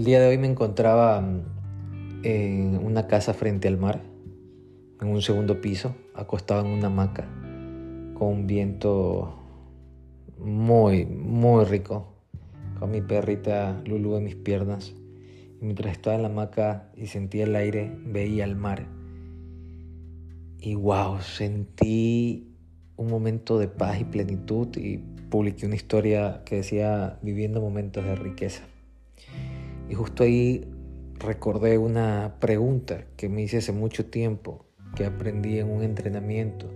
El día de hoy me encontraba mm, en una casa frente al mar, en un segundo piso, acostado en una hamaca, con un viento muy, muy rico, con mi perrita Lulu en mis piernas. Y mientras estaba en la hamaca y sentía el aire, veía el mar. Y wow, sentí un momento de paz y plenitud y publiqué una historia que decía viviendo momentos de riqueza. Y justo ahí recordé una pregunta que me hice hace mucho tiempo, que aprendí en un entrenamiento,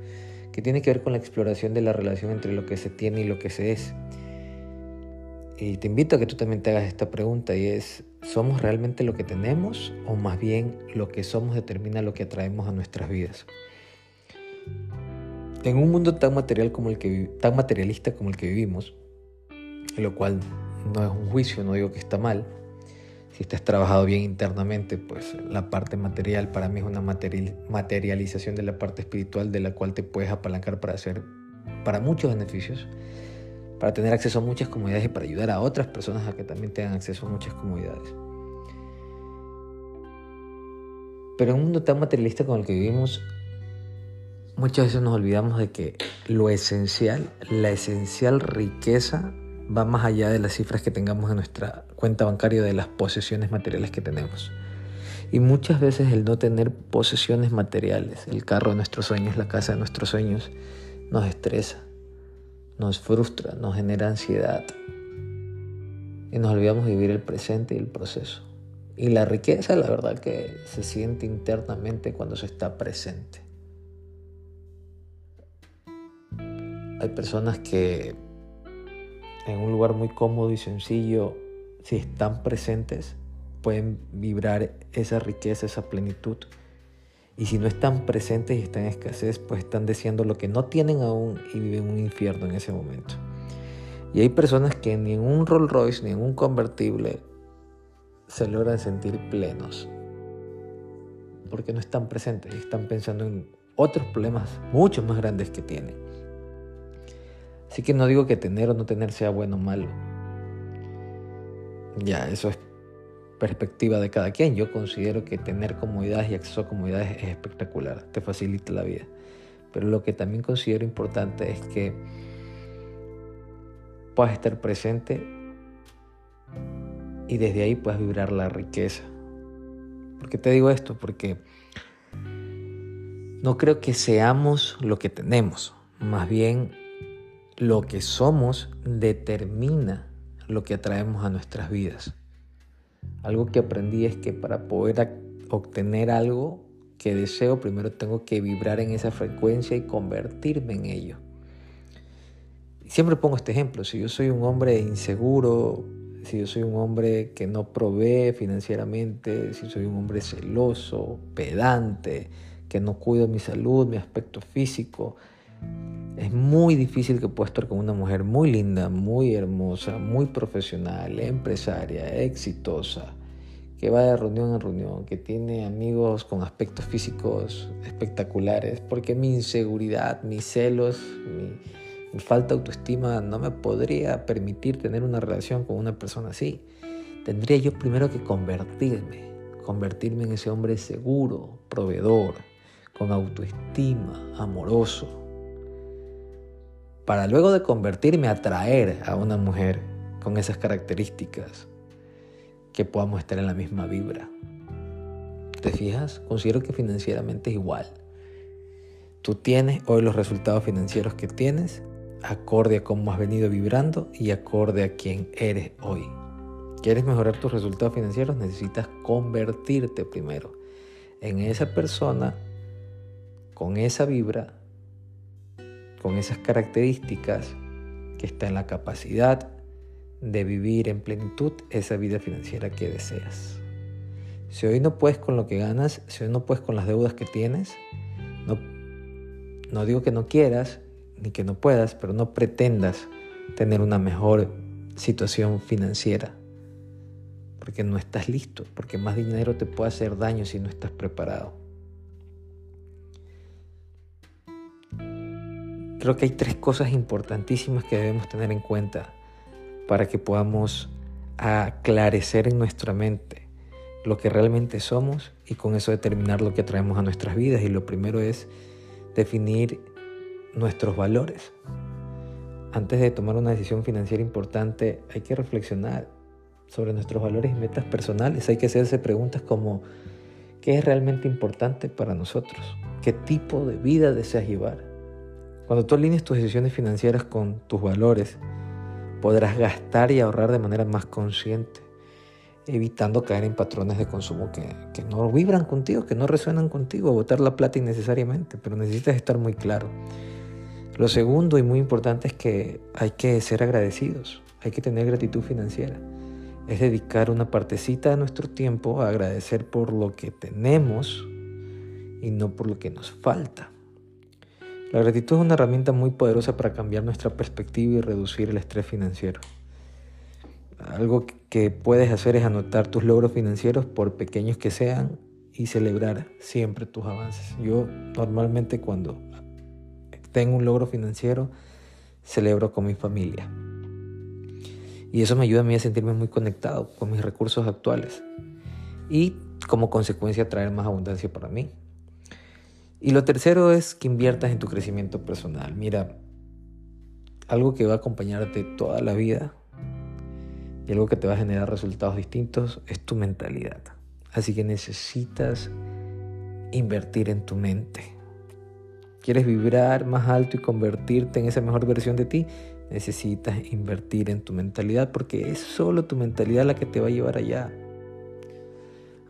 que tiene que ver con la exploración de la relación entre lo que se tiene y lo que se es. Y te invito a que tú también te hagas esta pregunta y es, ¿somos realmente lo que tenemos o más bien lo que somos determina lo que atraemos a nuestras vidas? En un mundo tan material como el que tan materialista como el que vivimos, lo cual no es un juicio, no digo que está mal, si estás trabajado bien internamente, pues la parte material para mí es una materialización de la parte espiritual de la cual te puedes apalancar para hacer, para muchos beneficios, para tener acceso a muchas comodidades y para ayudar a otras personas a que también tengan acceso a muchas comodidades. Pero en un mundo tan materialista como el que vivimos, muchas veces nos olvidamos de que lo esencial, la esencial riqueza va más allá de las cifras que tengamos en nuestra cuenta bancaria de las posesiones materiales que tenemos. Y muchas veces el no tener posesiones materiales, el carro de nuestros sueños, la casa de nuestros sueños, nos estresa, nos frustra, nos genera ansiedad. Y nos olvidamos de vivir el presente y el proceso. Y la riqueza, la verdad que se siente internamente cuando se está presente. Hay personas que en un lugar muy cómodo y sencillo, si están presentes, pueden vibrar esa riqueza, esa plenitud. Y si no están presentes y están en escasez, pues están deseando lo que no tienen aún y viven un infierno en ese momento. Y hay personas que ni en un Rolls Royce ni en un convertible se logran sentir plenos. Porque no están presentes y están pensando en otros problemas mucho más grandes que tienen. Así que no digo que tener o no tener sea bueno o malo. Ya, eso es perspectiva de cada quien. Yo considero que tener comodidades y acceso a comodidades es espectacular, te facilita la vida. Pero lo que también considero importante es que puedas estar presente y desde ahí puedas vibrar la riqueza. ¿Por qué te digo esto? Porque no creo que seamos lo que tenemos, más bien lo que somos determina lo que atraemos a nuestras vidas. Algo que aprendí es que para poder obtener algo que deseo, primero tengo que vibrar en esa frecuencia y convertirme en ello. Siempre pongo este ejemplo, si yo soy un hombre inseguro, si yo soy un hombre que no provee financieramente, si soy un hombre celoso, pedante, que no cuido mi salud, mi aspecto físico, es muy difícil que pueda estar con una mujer muy linda, muy hermosa, muy profesional, empresaria, exitosa, que va de reunión en reunión, que tiene amigos con aspectos físicos espectaculares, porque mi inseguridad, mis celos, mi, mi falta de autoestima no me podría permitir tener una relación con una persona así. Tendría yo primero que convertirme, convertirme en ese hombre seguro, proveedor, con autoestima, amoroso para luego de convertirme, atraer a una mujer con esas características que podamos estar en la misma vibra. ¿Te fijas? Considero que financieramente es igual. Tú tienes hoy los resultados financieros que tienes acorde a cómo has venido vibrando y acorde a quién eres hoy. ¿Quieres mejorar tus resultados financieros? Necesitas convertirte primero en esa persona con esa vibra con esas características que está en la capacidad de vivir en plenitud esa vida financiera que deseas. Si hoy no puedes con lo que ganas, si hoy no puedes con las deudas que tienes, no, no digo que no quieras ni que no puedas, pero no pretendas tener una mejor situación financiera, porque no estás listo, porque más dinero te puede hacer daño si no estás preparado. Creo que hay tres cosas importantísimas que debemos tener en cuenta para que podamos aclarecer en nuestra mente lo que realmente somos y con eso determinar lo que traemos a nuestras vidas. Y lo primero es definir nuestros valores. Antes de tomar una decisión financiera importante hay que reflexionar sobre nuestros valores y metas personales. Hay que hacerse preguntas como ¿qué es realmente importante para nosotros? ¿Qué tipo de vida deseas llevar? Cuando tú alineas tus decisiones financieras con tus valores, podrás gastar y ahorrar de manera más consciente, evitando caer en patrones de consumo que, que no vibran contigo, que no resuenan contigo, botar la plata innecesariamente, pero necesitas estar muy claro. Lo segundo y muy importante es que hay que ser agradecidos, hay que tener gratitud financiera. Es dedicar una partecita de nuestro tiempo a agradecer por lo que tenemos y no por lo que nos falta. La gratitud es una herramienta muy poderosa para cambiar nuestra perspectiva y reducir el estrés financiero. Algo que puedes hacer es anotar tus logros financieros por pequeños que sean y celebrar siempre tus avances. Yo normalmente cuando tengo un logro financiero, celebro con mi familia. Y eso me ayuda a mí a sentirme muy conectado con mis recursos actuales y como consecuencia traer más abundancia para mí. Y lo tercero es que inviertas en tu crecimiento personal. Mira, algo que va a acompañarte toda la vida y algo que te va a generar resultados distintos es tu mentalidad. Así que necesitas invertir en tu mente. ¿Quieres vibrar más alto y convertirte en esa mejor versión de ti? Necesitas invertir en tu mentalidad porque es solo tu mentalidad la que te va a llevar allá.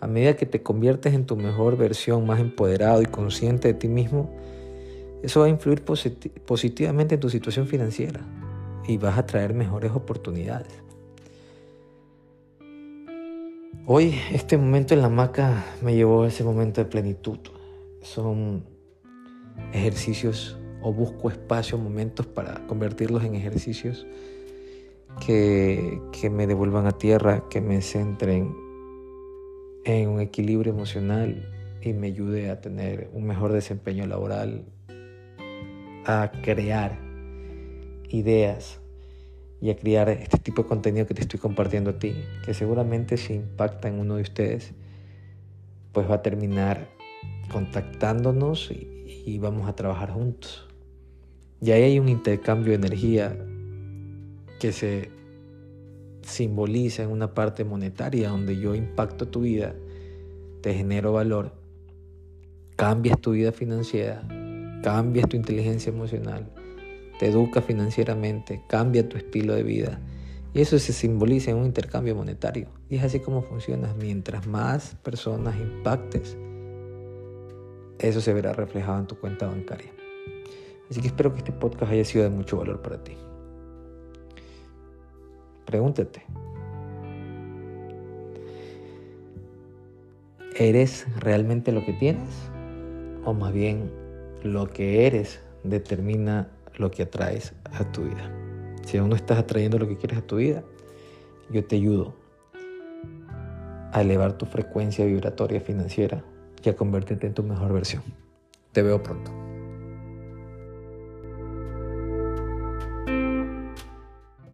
A medida que te conviertes en tu mejor versión, más empoderado y consciente de ti mismo, eso va a influir positivamente en tu situación financiera y vas a traer mejores oportunidades. Hoy este momento en la hamaca me llevó a ese momento de plenitud. Son ejercicios o busco espacios, momentos para convertirlos en ejercicios que, que me devuelvan a tierra, que me centren en un equilibrio emocional y me ayude a tener un mejor desempeño laboral, a crear ideas y a crear este tipo de contenido que te estoy compartiendo a ti, que seguramente si impacta en uno de ustedes, pues va a terminar contactándonos y, y vamos a trabajar juntos. Y ahí hay un intercambio de energía que se simboliza en una parte monetaria donde yo impacto tu vida, te genero valor, cambias tu vida financiera, cambias tu inteligencia emocional, te educa financieramente, cambia tu estilo de vida. Y eso se simboliza en un intercambio monetario. Y es así como funciona. Mientras más personas impactes, eso se verá reflejado en tu cuenta bancaria. Así que espero que este podcast haya sido de mucho valor para ti. Pregúntate. ¿Eres realmente lo que tienes? O más bien, lo que eres determina lo que atraes a tu vida. Si aún no estás atrayendo lo que quieres a tu vida, yo te ayudo a elevar tu frecuencia vibratoria financiera y a convertirte en tu mejor versión. Te veo pronto.